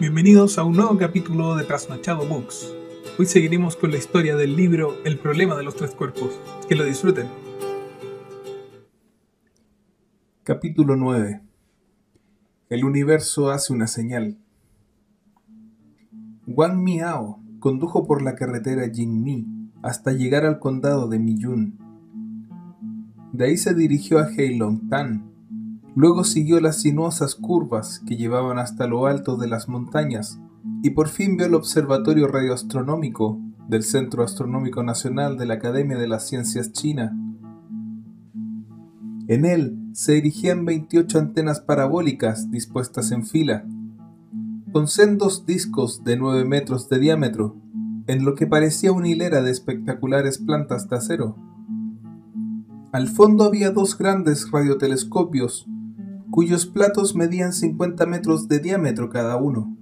Bienvenidos a un nuevo capítulo de Trasnochado Books. Hoy seguiremos con la historia del libro El problema de los tres cuerpos. Que lo disfruten. Capítulo 9 El universo hace una señal. Wang Miao condujo por la carretera Jingmi hasta llegar al condado de Miyun. De ahí se dirigió a Heilongtan, Luego siguió las sinuosas curvas que llevaban hasta lo alto de las montañas y por fin vio el observatorio radioastronómico del Centro Astronómico Nacional de la Academia de las Ciencias China. En él se erigían 28 antenas parabólicas dispuestas en fila, con sendos discos de 9 metros de diámetro, en lo que parecía una hilera de espectaculares plantas de acero. Al fondo había dos grandes radiotelescopios cuyos platos medían 50 metros de diámetro cada uno.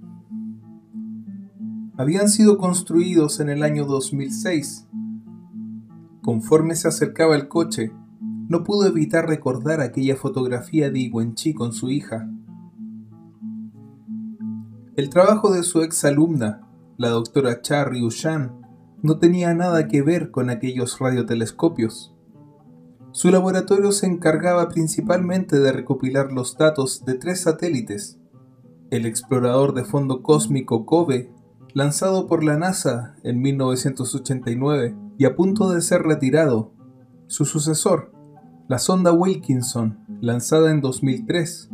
Habían sido construidos en el año 2006. Conforme se acercaba el coche, no pudo evitar recordar aquella fotografía de Chi con su hija. El trabajo de su ex alumna, la doctora Cha Ryu-shan, no tenía nada que ver con aquellos radiotelescopios. Su laboratorio se encargaba principalmente de recopilar los datos de tres satélites. El explorador de fondo cósmico COBE, lanzado por la NASA en 1989 y a punto de ser retirado. Su sucesor, la sonda Wilkinson, lanzada en 2003.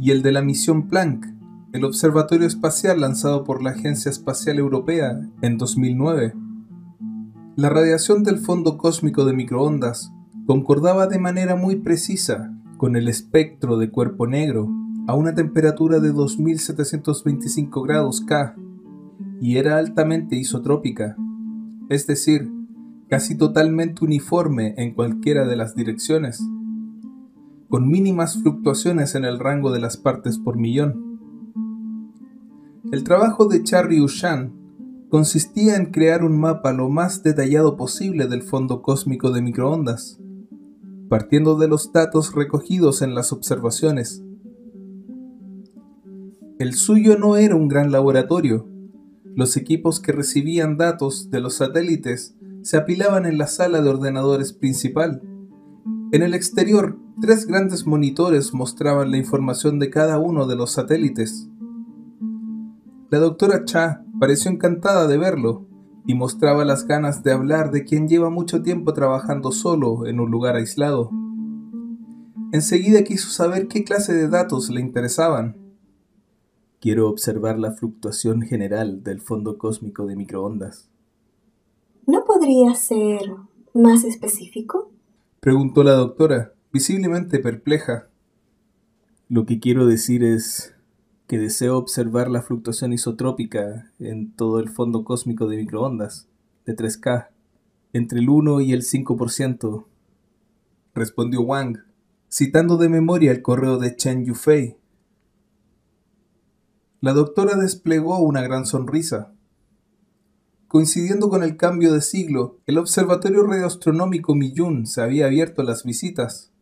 Y el de la misión Planck, el observatorio espacial lanzado por la Agencia Espacial Europea en 2009. La radiación del fondo cósmico de microondas concordaba de manera muy precisa con el espectro de cuerpo negro a una temperatura de 2725 grados K y era altamente isotrópica, es decir, casi totalmente uniforme en cualquiera de las direcciones, con mínimas fluctuaciones en el rango de las partes por millón. El trabajo de Charlie Ushan consistía en crear un mapa lo más detallado posible del fondo cósmico de microondas, partiendo de los datos recogidos en las observaciones. El suyo no era un gran laboratorio. Los equipos que recibían datos de los satélites se apilaban en la sala de ordenadores principal. En el exterior, tres grandes monitores mostraban la información de cada uno de los satélites. La doctora Cha pareció encantada de verlo y mostraba las ganas de hablar de quien lleva mucho tiempo trabajando solo en un lugar aislado. Enseguida quiso saber qué clase de datos le interesaban. Quiero observar la fluctuación general del fondo cósmico de microondas. ¿No podría ser más específico? Preguntó la doctora, visiblemente perpleja. Lo que quiero decir es que deseo observar la fluctuación isotrópica en todo el fondo cósmico de microondas, de 3K, entre el 1 y el 5%, respondió Wang, citando de memoria el correo de Chen Yufei. La doctora desplegó una gran sonrisa. Coincidiendo con el cambio de siglo, el Observatorio Radioastronómico Miyun se había abierto a las visitas.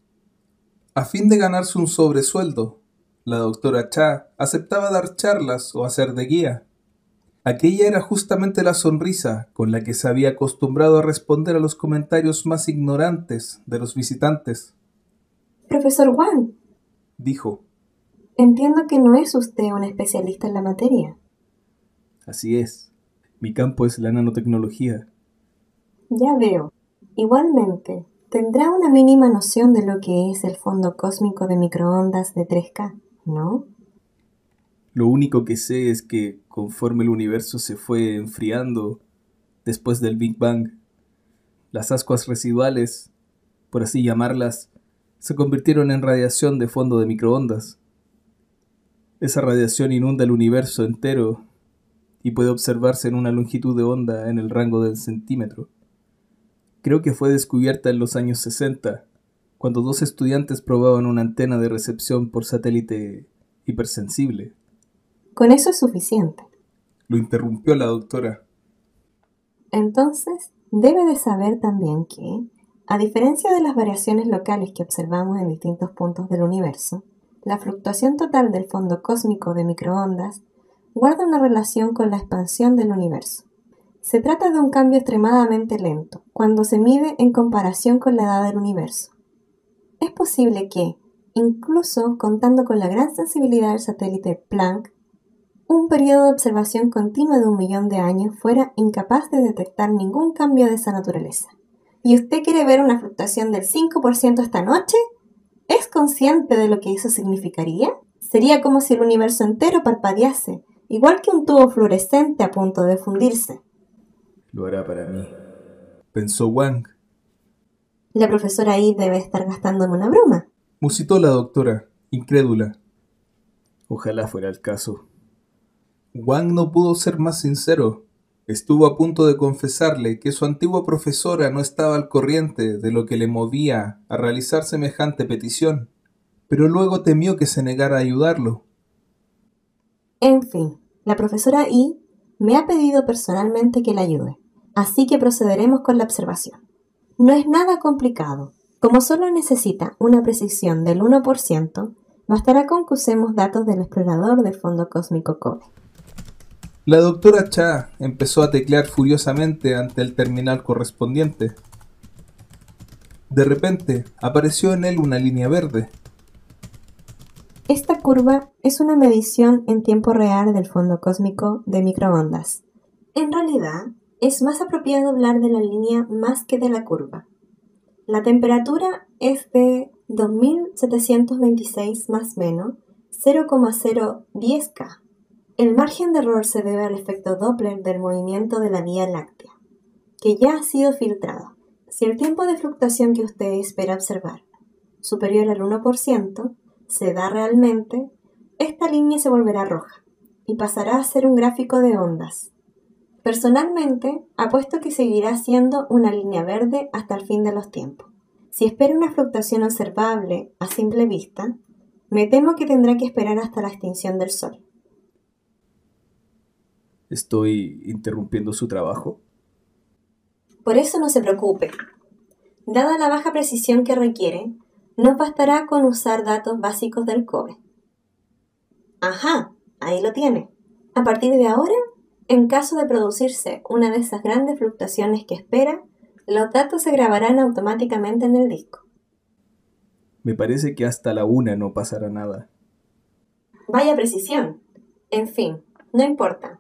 A fin de ganarse un sobresueldo, la doctora Cha aceptaba dar charlas o hacer de guía. Aquella era justamente la sonrisa con la que se había acostumbrado a responder a los comentarios más ignorantes de los visitantes. Profesor Wang, dijo. Entiendo que no es usted un especialista en la materia. Así es. Mi campo es la nanotecnología. Ya veo. Igualmente, tendrá una mínima noción de lo que es el fondo cósmico de microondas de 3K. ¿No? Lo único que sé es que conforme el universo se fue enfriando después del Big Bang, las ascuas residuales, por así llamarlas, se convirtieron en radiación de fondo de microondas. Esa radiación inunda el universo entero y puede observarse en una longitud de onda en el rango del centímetro. Creo que fue descubierta en los años 60 cuando dos estudiantes probaban una antena de recepción por satélite hipersensible. Con eso es suficiente. Lo interrumpió la doctora. Entonces, debe de saber también que, a diferencia de las variaciones locales que observamos en distintos puntos del universo, la fluctuación total del fondo cósmico de microondas guarda una relación con la expansión del universo. Se trata de un cambio extremadamente lento, cuando se mide en comparación con la edad del universo. Es posible que, incluso contando con la gran sensibilidad del satélite Planck, un periodo de observación continua de un millón de años fuera incapaz de detectar ningún cambio de esa naturaleza. ¿Y usted quiere ver una fluctuación del 5% esta noche? ¿Es consciente de lo que eso significaría? Sería como si el universo entero parpadease, igual que un tubo fluorescente a punto de fundirse. Lo hará para mí, pensó Wang. La profesora ahí debe estar gastándome una broma. Musitó la doctora, incrédula. Ojalá fuera el caso. Wang no pudo ser más sincero. Estuvo a punto de confesarle que su antigua profesora no estaba al corriente de lo que le movía a realizar semejante petición, pero luego temió que se negara a ayudarlo. En fin, la profesora I me ha pedido personalmente que la ayude, así que procederemos con la observación. No es nada complicado. Como solo necesita una precisión del 1%, bastará con que usemos datos del explorador del fondo cósmico Kobe. La doctora Cha empezó a teclear furiosamente ante el terminal correspondiente. De repente apareció en él una línea verde. Esta curva es una medición en tiempo real del fondo cósmico de microondas. En realidad, es más apropiado hablar de la línea más que de la curva. La temperatura es de 2726 más menos 0,010 K. El margen de error se debe al efecto Doppler del movimiento de la Vía Láctea, que ya ha sido filtrado. Si el tiempo de fluctuación que usted espera observar superior al 1% se da realmente, esta línea se volverá roja y pasará a ser un gráfico de ondas. Personalmente, apuesto que seguirá siendo una línea verde hasta el fin de los tiempos. Si espera una fluctuación observable a simple vista, me temo que tendrá que esperar hasta la extinción del Sol. ¿Estoy interrumpiendo su trabajo? Por eso no se preocupe. Dada la baja precisión que requiere, no bastará con usar datos básicos del COBE. Ajá, ahí lo tiene. A partir de ahora, en caso de producirse una de esas grandes fluctuaciones que espera, los datos se grabarán automáticamente en el disco. Me parece que hasta la una no pasará nada. Vaya precisión. En fin, no importa.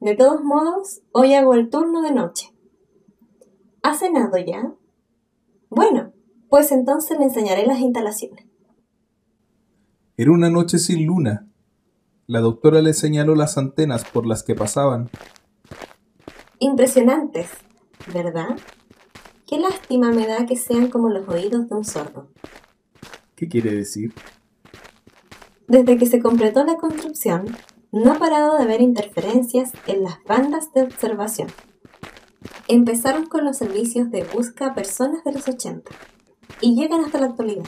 De todos modos, hoy hago el turno de noche. ¿Ha cenado ya? Bueno, pues entonces le enseñaré las instalaciones. Era una noche sin luna. La doctora le señaló las antenas por las que pasaban. Impresionantes, ¿verdad? Qué lástima me da que sean como los oídos de un sordo. ¿Qué quiere decir? Desde que se completó la construcción, no ha parado de haber interferencias en las bandas de observación. Empezaron con los servicios de busca a personas de los 80 y llegan hasta la actualidad.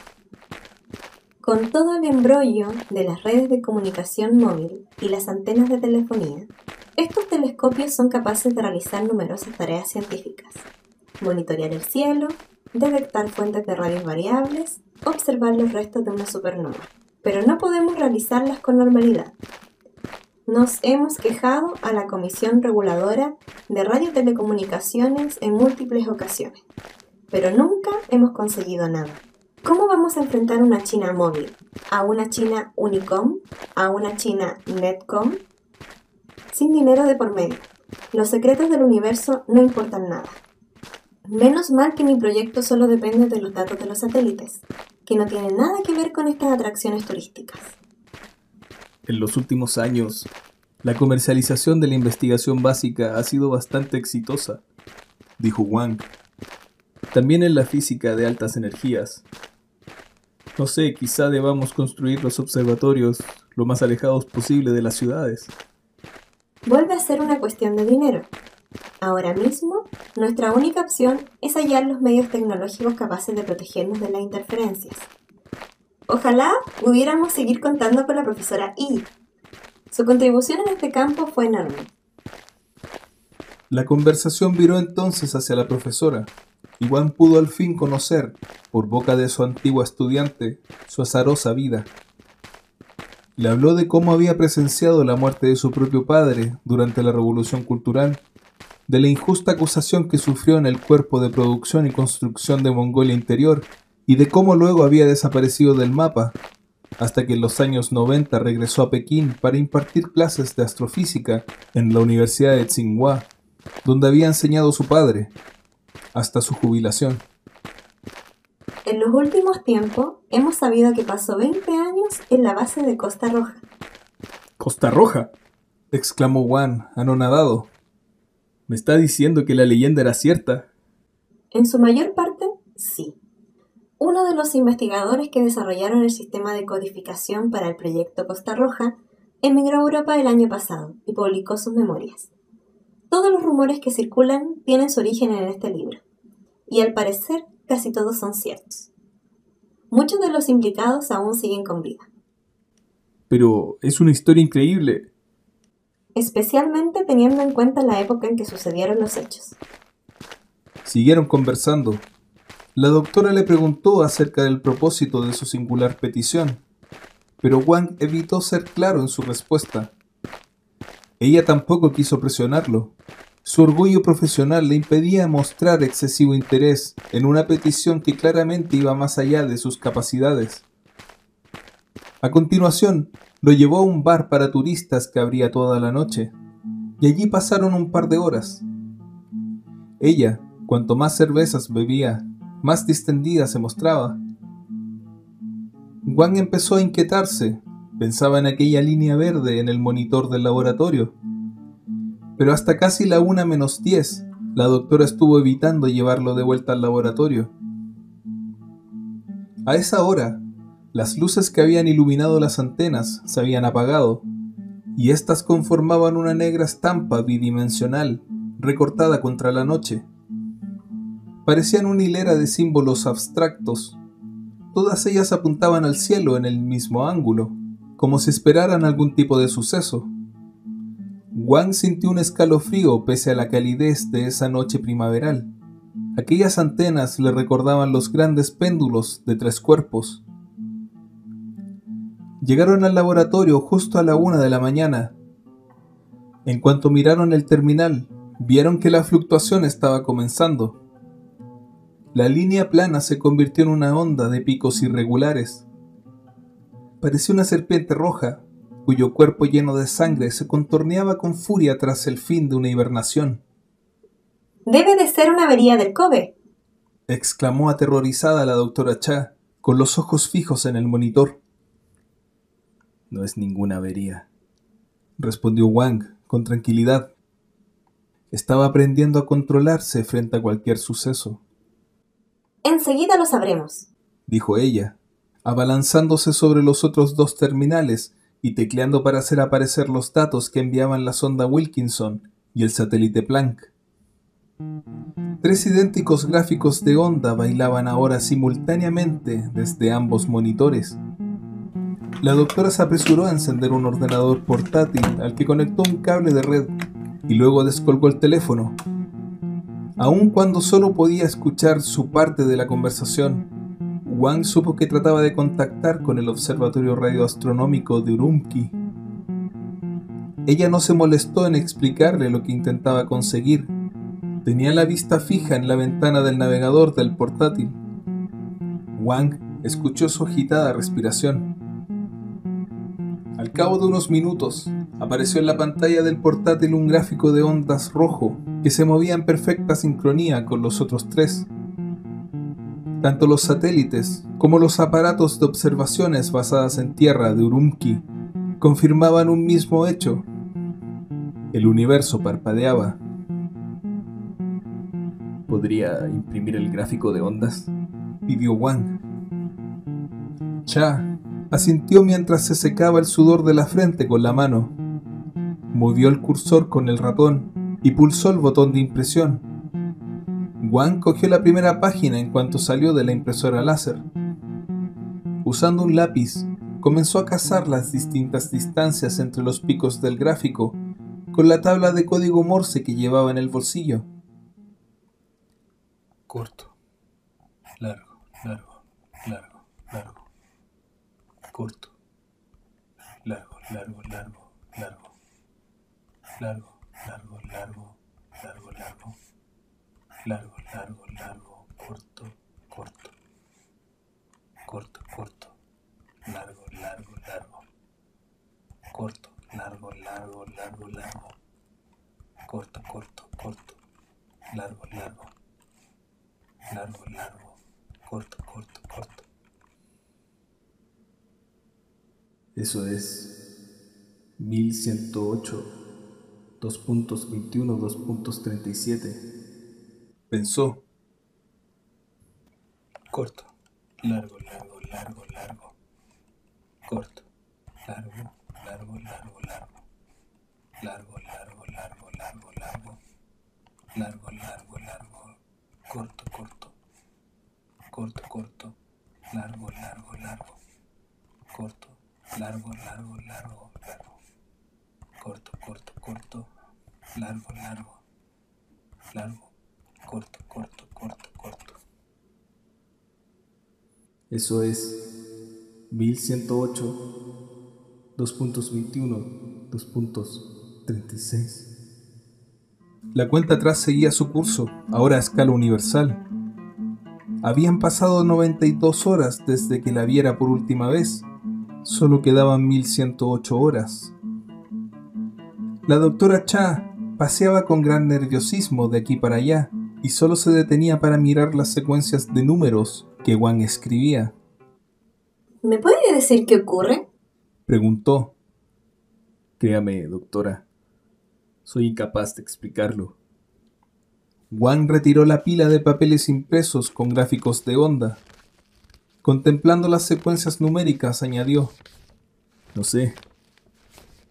Con todo el embrollo de las redes de comunicación móvil y las antenas de telefonía, estos telescopios son capaces de realizar numerosas tareas científicas. Monitorear el cielo, detectar fuentes de radios variables, observar los restos de una supernova. Pero no podemos realizarlas con normalidad, nos hemos quejado a la Comisión Reguladora de Radiotelecomunicaciones en múltiples ocasiones, pero nunca hemos conseguido nada. ¿Cómo vamos a enfrentar una China móvil? ¿A una China Unicom? ¿A una China Netcom? Sin dinero de por medio. Los secretos del universo no importan nada. Menos mal que mi proyecto solo depende de los datos de los satélites, que no tienen nada que ver con estas atracciones turísticas. En los últimos años, la comercialización de la investigación básica ha sido bastante exitosa, dijo Wang. También en la física de altas energías. No sé, quizá debamos construir los observatorios lo más alejados posible de las ciudades. Vuelve a ser una cuestión de dinero. Ahora mismo, nuestra única opción es hallar los medios tecnológicos capaces de protegernos de las interferencias. Ojalá pudiéramos seguir contando con la profesora I. Su contribución en este campo fue enorme. La conversación viró entonces hacia la profesora, y Juan pudo al fin conocer, por boca de su antigua estudiante, su azarosa vida. Le habló de cómo había presenciado la muerte de su propio padre durante la Revolución Cultural, de la injusta acusación que sufrió en el cuerpo de producción y construcción de Mongolia Interior y de cómo luego había desaparecido del mapa, hasta que en los años 90 regresó a Pekín para impartir clases de astrofísica en la Universidad de Tsinghua, donde había enseñado su padre, hasta su jubilación. En los últimos tiempos hemos sabido que pasó 20 años en la base de Costa Roja. ¿Costa Roja? exclamó Juan, anonadado. ¿Me está diciendo que la leyenda era cierta? En su mayor parte, sí. Uno de los investigadores que desarrollaron el sistema de codificación para el proyecto Costa Roja emigró a Europa el año pasado y publicó sus memorias. Todos los rumores que circulan tienen su origen en este libro, y al parecer casi todos son ciertos. Muchos de los implicados aún siguen con vida. Pero es una historia increíble. Especialmente teniendo en cuenta la época en que sucedieron los hechos. Siguieron conversando. La doctora le preguntó acerca del propósito de su singular petición, pero Wang evitó ser claro en su respuesta. Ella tampoco quiso presionarlo, su orgullo profesional le impedía mostrar excesivo interés en una petición que claramente iba más allá de sus capacidades. A continuación, lo llevó a un bar para turistas que abría toda la noche, y allí pasaron un par de horas. Ella, cuanto más cervezas bebía, más distendida se mostraba. Wang empezó a inquietarse, pensaba en aquella línea verde en el monitor del laboratorio pero hasta casi la una menos diez, la doctora estuvo evitando llevarlo de vuelta al laboratorio. A esa hora, las luces que habían iluminado las antenas se habían apagado, y éstas conformaban una negra estampa bidimensional recortada contra la noche. Parecían una hilera de símbolos abstractos. Todas ellas apuntaban al cielo en el mismo ángulo, como si esperaran algún tipo de suceso. Wang sintió un escalofrío pese a la calidez de esa noche primaveral. Aquellas antenas le recordaban los grandes péndulos de tres cuerpos. Llegaron al laboratorio justo a la una de la mañana. En cuanto miraron el terminal, vieron que la fluctuación estaba comenzando. La línea plana se convirtió en una onda de picos irregulares. Parecía una serpiente roja, cuyo cuerpo lleno de sangre se contorneaba con furia tras el fin de una hibernación. Debe de ser una avería del Kobe, exclamó aterrorizada la doctora Cha, con los ojos fijos en el monitor. No es ninguna avería, respondió Wang con tranquilidad. Estaba aprendiendo a controlarse frente a cualquier suceso. Enseguida lo sabremos, dijo ella, abalanzándose sobre los otros dos terminales y tecleando para hacer aparecer los datos que enviaban la sonda Wilkinson y el satélite Planck. Tres idénticos gráficos de onda bailaban ahora simultáneamente desde ambos monitores. La doctora se apresuró a encender un ordenador portátil al que conectó un cable de red y luego descolgó el teléfono. Aun cuando solo podía escuchar su parte de la conversación, Wang supo que trataba de contactar con el Observatorio Radioastronómico de Urumqi. Ella no se molestó en explicarle lo que intentaba conseguir. Tenía la vista fija en la ventana del navegador del portátil. Wang escuchó su agitada respiración. Al cabo de unos minutos, apareció en la pantalla del portátil un gráfico de ondas rojo que se movía en perfecta sincronía con los otros tres. Tanto los satélites como los aparatos de observaciones basadas en tierra de Urumqi confirmaban un mismo hecho. El universo parpadeaba. ¿Podría imprimir el gráfico de ondas? pidió Wang. Cha asintió mientras se secaba el sudor de la frente con la mano. Movió el cursor con el ratón y pulsó el botón de impresión. Wang cogió la primera página en cuanto salió de la impresora láser. Usando un lápiz, comenzó a cazar las distintas distancias entre los picos del gráfico con la tabla de código Morse que llevaba en el bolsillo. Corto, largo, largo, largo, largo. Corto, largo, largo, largo, largo. Largo, largo, largo, largo, largo largo, largo, largo, corto, corto, corto, corto, largo, largo, largo, corto, largo, largo, largo, largo, corto, corto, corto, largo, largo, largo, largo, corto, corto, corto. Eso es 1108, 2.21, 2.37. Pensó. Corto, largo, largo, largo, largo. Corto, largo, largo, largo, largo. Largo, largo, largo, largo, largo. Largo, largo, largo. Corto, corto. Corto, corto. Largo, largo, largo. Corto, largo, largo, largo, largo. Corto, corto, corto. Largo, largo. Largo, corto, corto, corto, corto. Eso es 1108, 2.21, 2.36. La cuenta atrás seguía su curso, ahora a escala universal. Habían pasado 92 horas desde que la viera por última vez. Solo quedaban 1108 horas. La doctora Cha paseaba con gran nerviosismo de aquí para allá y solo se detenía para mirar las secuencias de números que Wang escribía. ¿Me puede decir qué ocurre? Preguntó. Créame, doctora, soy incapaz de explicarlo. Wang retiró la pila de papeles impresos con gráficos de onda. Contemplando las secuencias numéricas, añadió. No sé.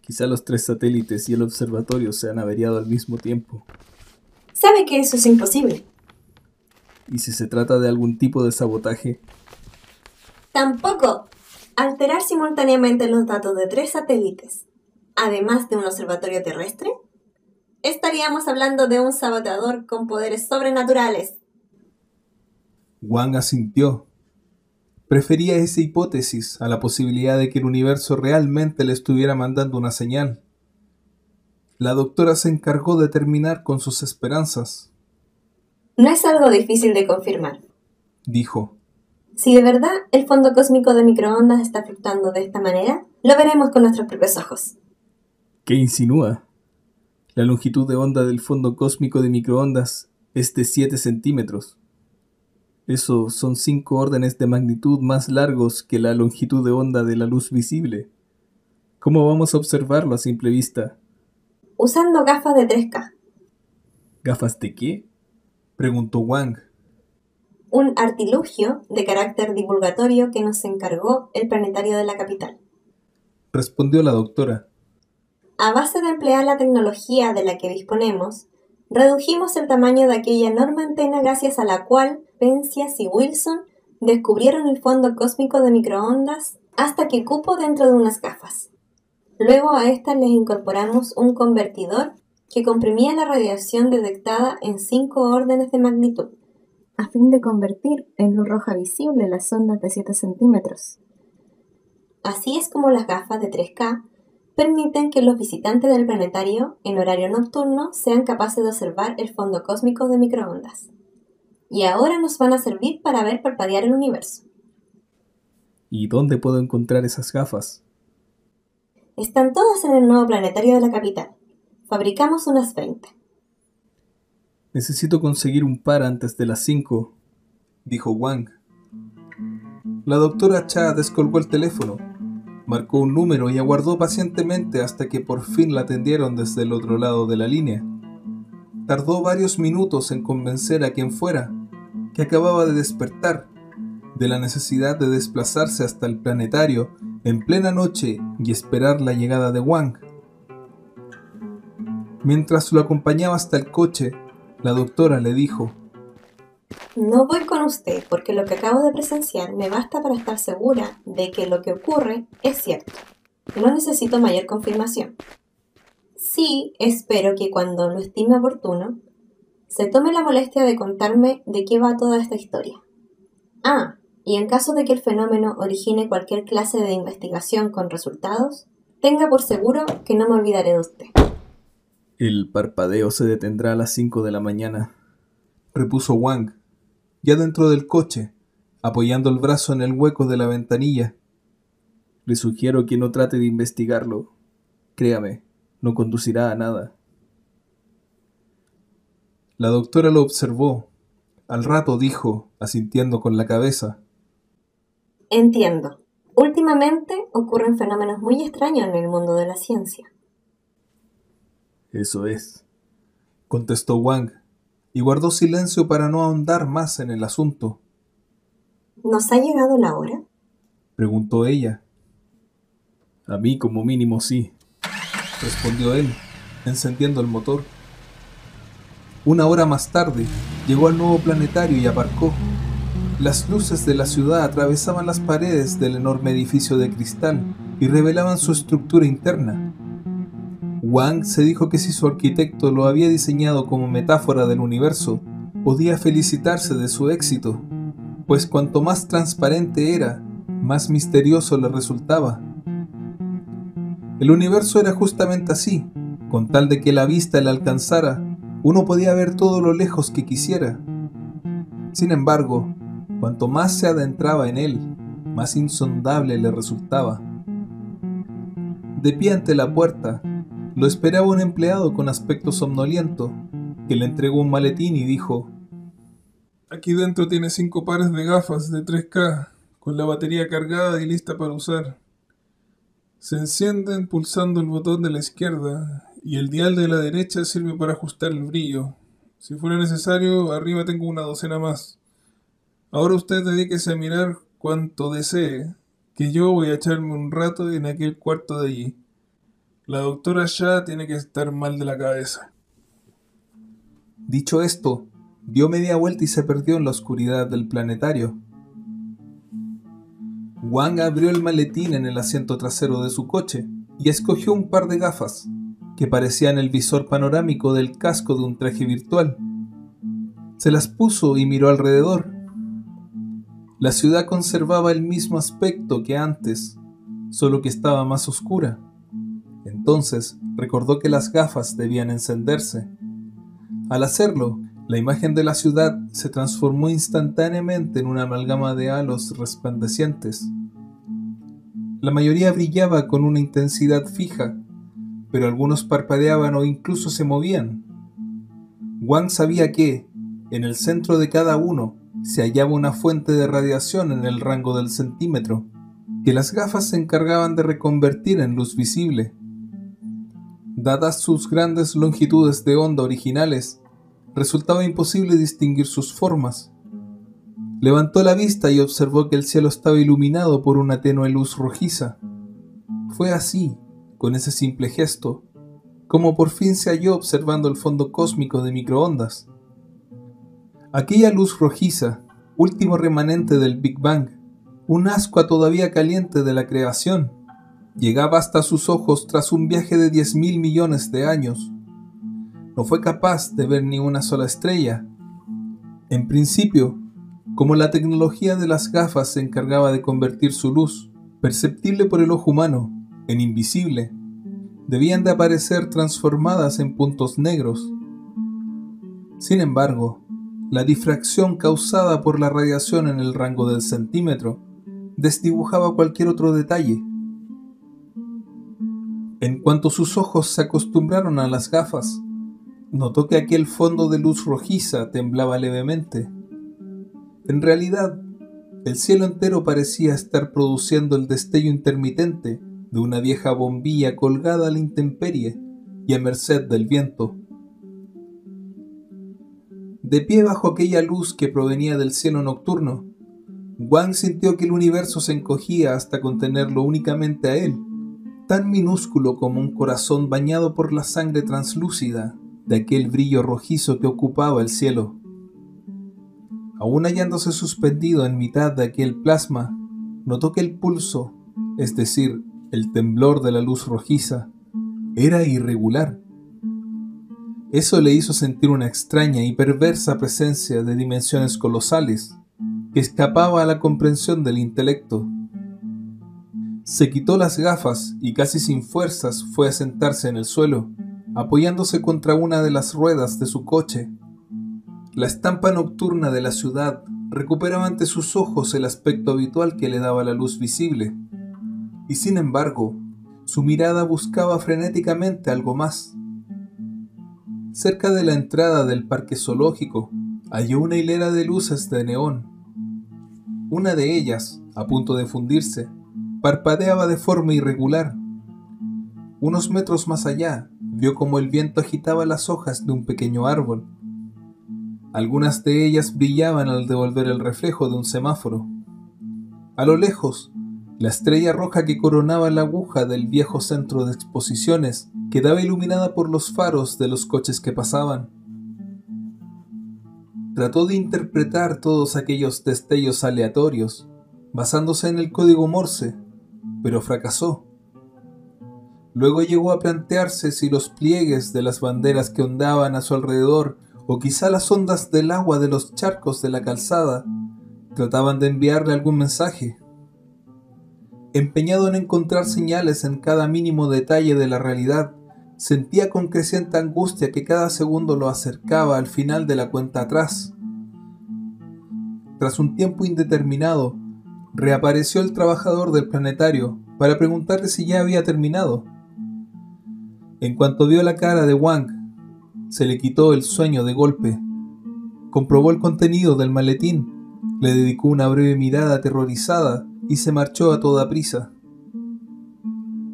Quizá los tres satélites y el observatorio se han averiado al mismo tiempo. Sabe que eso es imposible. ¿Y si se trata de algún tipo de sabotaje? Tampoco. Alterar simultáneamente los datos de tres satélites, además de un observatorio terrestre, estaríamos hablando de un saboteador con poderes sobrenaturales. Wang asintió. Prefería esa hipótesis a la posibilidad de que el universo realmente le estuviera mandando una señal. La doctora se encargó de terminar con sus esperanzas. No es algo difícil de confirmar, dijo. Si de verdad el fondo cósmico de microondas está fluctuando de esta manera, lo veremos con nuestros propios ojos. ¿Qué insinúa? La longitud de onda del fondo cósmico de microondas es de 7 centímetros. Eso son 5 órdenes de magnitud más largos que la longitud de onda de la luz visible. ¿Cómo vamos a observarlo a simple vista? Usando gafas de 3K. ¿Gafas de qué? preguntó Wang. Un artilugio de carácter divulgatorio que nos encargó el planetario de la capital. Respondió la doctora. A base de emplear la tecnología de la que disponemos, redujimos el tamaño de aquella enorme antena gracias a la cual Penzias y Wilson descubrieron el fondo cósmico de microondas hasta que cupo dentro de unas gafas. Luego a estas les incorporamos un convertidor que comprimía la radiación detectada en cinco órdenes de magnitud, a fin de convertir en luz roja visible las ondas de 7 centímetros. Así es como las gafas de 3K permiten que los visitantes del planetario en horario nocturno sean capaces de observar el fondo cósmico de microondas. Y ahora nos van a servir para ver parpadear el universo. ¿Y dónde puedo encontrar esas gafas? Están todas en el nuevo planetario de la capital. Fabricamos unas 20. Necesito conseguir un par antes de las 5, dijo Wang. La doctora Cha descolgó el teléfono Marcó un número y aguardó pacientemente hasta que por fin la atendieron desde el otro lado de la línea. Tardó varios minutos en convencer a quien fuera, que acababa de despertar, de la necesidad de desplazarse hasta el planetario en plena noche y esperar la llegada de Wang. Mientras lo acompañaba hasta el coche, la doctora le dijo, no voy con usted porque lo que acabo de presenciar me basta para estar segura de que lo que ocurre es cierto. No necesito mayor confirmación. Sí, espero que cuando lo estime oportuno, se tome la molestia de contarme de qué va toda esta historia. Ah, y en caso de que el fenómeno origine cualquier clase de investigación con resultados, Tenga por seguro que no me olvidaré de usted. El parpadeo se detendrá a las cinco de la mañana, repuso Wang, ya dentro del coche, apoyando el brazo en el hueco de la ventanilla. Le sugiero que no trate de investigarlo. Créame, no conducirá a nada. La doctora lo observó. Al rato dijo, asintiendo con la cabeza. Entiendo. Últimamente ocurren fenómenos muy extraños en el mundo de la ciencia. Eso es, contestó Wang, y guardó silencio para no ahondar más en el asunto. ¿Nos ha llegado la hora? preguntó ella. A mí como mínimo sí, respondió él, encendiendo el motor. Una hora más tarde, llegó al nuevo planetario y aparcó. Las luces de la ciudad atravesaban las paredes del enorme edificio de cristal y revelaban su estructura interna. Wang se dijo que si su arquitecto lo había diseñado como metáfora del universo, podía felicitarse de su éxito, pues cuanto más transparente era, más misterioso le resultaba. El universo era justamente así, con tal de que la vista le alcanzara, uno podía ver todo lo lejos que quisiera. Sin embargo, cuanto más se adentraba en él, más insondable le resultaba. De pie ante la puerta, lo esperaba un empleado con aspecto somnoliento, que le entregó un maletín y dijo, Aquí dentro tiene cinco pares de gafas de 3K, con la batería cargada y lista para usar. Se encienden pulsando el botón de la izquierda y el dial de la derecha sirve para ajustar el brillo. Si fuera necesario, arriba tengo una docena más. Ahora usted dedíquese a mirar cuanto desee, que yo voy a echarme un rato en aquel cuarto de allí. La doctora ya tiene que estar mal de la cabeza. Dicho esto, dio media vuelta y se perdió en la oscuridad del planetario. Wang abrió el maletín en el asiento trasero de su coche y escogió un par de gafas, que parecían el visor panorámico del casco de un traje virtual. Se las puso y miró alrededor. La ciudad conservaba el mismo aspecto que antes, solo que estaba más oscura. Entonces recordó que las gafas debían encenderse. Al hacerlo, la imagen de la ciudad se transformó instantáneamente en una amalgama de halos resplandecientes. La mayoría brillaba con una intensidad fija, pero algunos parpadeaban o incluso se movían. Wang sabía que, en el centro de cada uno, se hallaba una fuente de radiación en el rango del centímetro, que las gafas se encargaban de reconvertir en luz visible. Dadas sus grandes longitudes de onda originales, resultaba imposible distinguir sus formas. Levantó la vista y observó que el cielo estaba iluminado por una tenue luz rojiza. Fue así, con ese simple gesto, como por fin se halló observando el fondo cósmico de microondas. Aquella luz rojiza, último remanente del Big Bang, un ascua todavía caliente de la creación, llegaba hasta sus ojos tras un viaje de diez mil millones de años. No fue capaz de ver ni una sola estrella. En principio, como la tecnología de las gafas se encargaba de convertir su luz, perceptible por el ojo humano, en invisible, debían de aparecer transformadas en puntos negros. Sin embargo, la difracción causada por la radiación en el rango del centímetro desdibujaba cualquier otro detalle. En cuanto sus ojos se acostumbraron a las gafas, notó que aquel fondo de luz rojiza temblaba levemente. En realidad, el cielo entero parecía estar produciendo el destello intermitente de una vieja bombilla colgada a la intemperie y a merced del viento. De pie bajo aquella luz que provenía del cielo nocturno, Wang sintió que el universo se encogía hasta contenerlo únicamente a él tan minúsculo como un corazón bañado por la sangre translúcida de aquel brillo rojizo que ocupaba el cielo. Aún hallándose suspendido en mitad de aquel plasma, notó que el pulso, es decir, el temblor de la luz rojiza, era irregular. Eso le hizo sentir una extraña y perversa presencia de dimensiones colosales que escapaba a la comprensión del intelecto Se quitó las gafas y casi sin fuerzas fue a sentarse en el suelo, apoyándose contra una de las ruedas de su coche. La estampa nocturna de la ciudad recuperaba ante sus ojos el aspecto habitual que le daba la luz visible, y sin embargo, su mirada buscaba frenéticamente algo más. Cerca de la entrada del parque zoológico halló una hilera de luces de neón. Una de ellas, a punto de fundirse, parpadeaba de forma irregular. Unos metros más allá, vio como el viento agitaba las hojas de un pequeño árbol. Algunas de ellas brillaban al devolver el reflejo de un semáforo. A lo lejos, la estrella roja que coronaba la aguja del viejo centro de exposiciones quedaba iluminada por los faros de los coches que pasaban. Trató de interpretar todos aquellos destellos aleatorios, basándose en el código Morse, pero fracasó. Luego llegó a plantearse si los pliegues de las banderas que ondaban a su alrededor o quizá las ondas del agua de los charcos de la calzada trataban de enviarle algún mensaje. Empeñado en encontrar señales en cada mínimo detalle de la realidad, sentía con creciente angustia que cada segundo lo acercaba al final de la cuenta atrás. Tras un tiempo indeterminado, reapareció el trabajador del planetario para preguntarle si ya había terminado. En cuanto vio la cara de Wang, se le quitó el sueño de golpe. Comprobó el contenido del maletín, le dedicó una breve mirada aterrorizada y se marchó a toda prisa.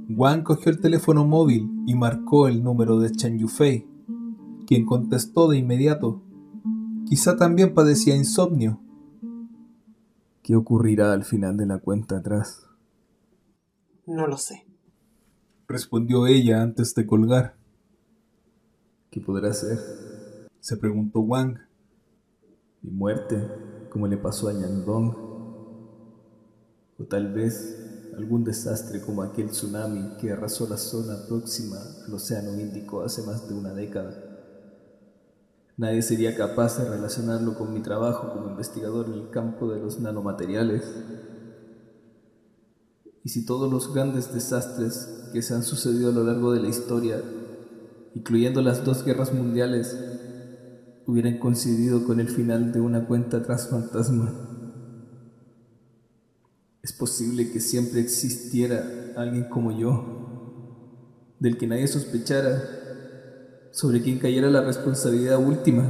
Wang cogió el teléfono móvil y marcó el número de Chen Yufei, quien contestó de inmediato. Quizá también padecía insomnio ¿Qué ocurrirá al final de la cuenta atrás? No lo sé. Respondió ella antes de colgar. ¿Qué podrá ser? Se preguntó Wang. Mi muerte, como le pasó a Yangdong. O tal vez algún desastre como aquel tsunami que arrasó la zona próxima al Océano Índico hace más de una década. Nadie sería capaz de relacionarlo con mi trabajo como investigador en el campo de los nanomateriales. Y si todos los grandes desastres que se han sucedido a lo largo de la historia, incluyendo las dos guerras mundiales, hubieran coincidido con el final de una cuenta tras fantasma, es posible que siempre existiera alguien como yo, del que nadie sospechara sobre quien cayera la responsabilidad última.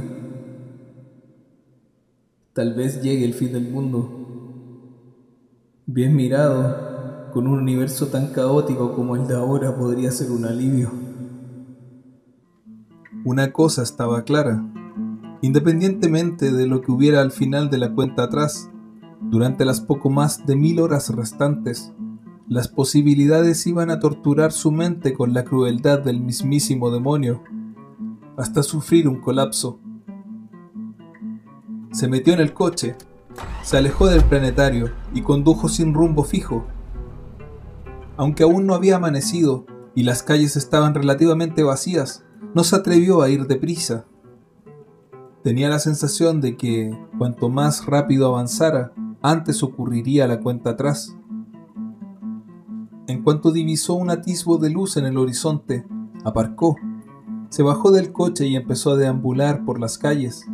Tal vez llegue el fin del mundo. Bien mirado, con un universo tan caótico como el de ahora podría ser un alivio. Una cosa estaba clara. Independientemente de lo que hubiera al final de la cuenta atrás, durante las poco más de mil horas restantes, las posibilidades iban a torturar su mente con la crueldad del mismísimo demonio hasta sufrir un colapso. Se metió en el coche, se alejó del planetario y condujo sin rumbo fijo. Aunque aún no había amanecido y las calles estaban relativamente vacías, no se atrevió a ir deprisa. Tenía la sensación de que cuanto más rápido avanzara, antes ocurriría la cuenta atrás. En cuanto divisó un atisbo de luz en el horizonte, aparcó se bajó del coche y empezó a deambular por las calles.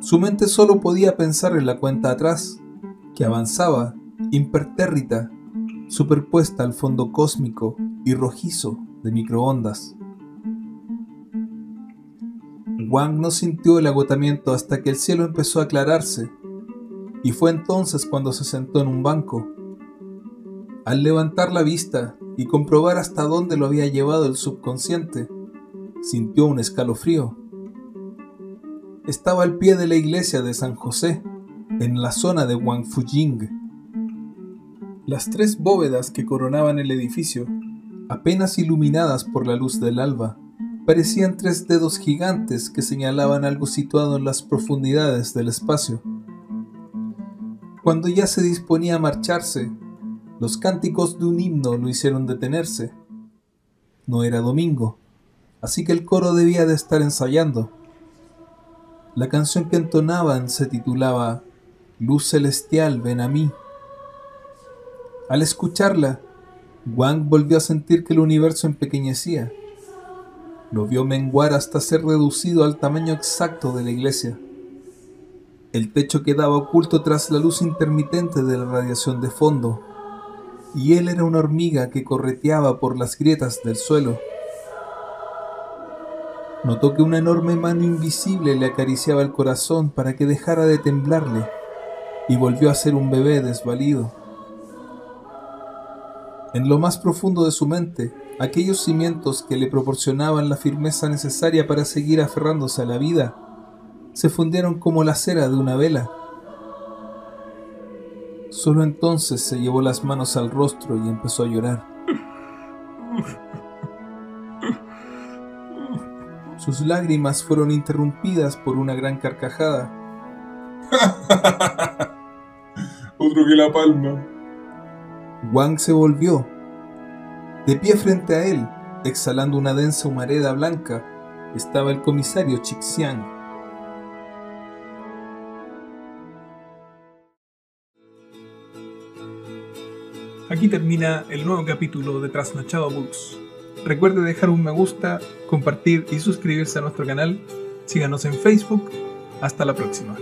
Su mente solo podía pensar en la cuenta atrás, que avanzaba, impertérrita, superpuesta al fondo cósmico y rojizo de microondas. Wang no sintió el agotamiento hasta que el cielo empezó a aclararse, y fue entonces cuando se sentó en un banco. Al levantar la vista y comprobar hasta dónde lo había llevado el subconsciente, sintió un escalofrío. Estaba al pie de la iglesia de San José, en la zona de Wangfujing. Las tres bóvedas que coronaban el edificio, apenas iluminadas por la luz del alba, parecían tres dedos gigantes que señalaban algo situado en las profundidades del espacio. Cuando ya se disponía a marcharse, los cánticos de un himno lo hicieron detenerse. No era domingo, así que el coro debía de estar ensayando. La canción que entonaban se titulaba Luz celestial, ven a mí. Al escucharla, Wang volvió a sentir que el universo empequeñecía. Lo vio menguar hasta ser reducido al tamaño exacto de la iglesia. El techo quedaba oculto tras la luz intermitente de la radiación de fondo, y él era una hormiga que correteaba por las grietas del suelo. Notó que una enorme mano invisible le acariciaba el corazón para que dejara de temblarle, y volvió a ser un bebé desvalido. En lo más profundo de su mente, aquellos cimientos que le proporcionaban la firmeza necesaria para seguir aferrándose a la vida se fundieron como la cera de una vela. Solo entonces se llevó las manos al rostro y empezó a llorar. Sus lágrimas fueron interrumpidas por una gran carcajada. Otro que la palma. Wang se volvió. De pie frente a él, exhalando una densa humareda blanca, estaba el comisario Chixiang. Aquí termina el nuevo capítulo de Trasnochado Books. Recuerde dejar un me gusta, compartir y suscribirse a nuestro canal. Síganos en Facebook. Hasta la próxima.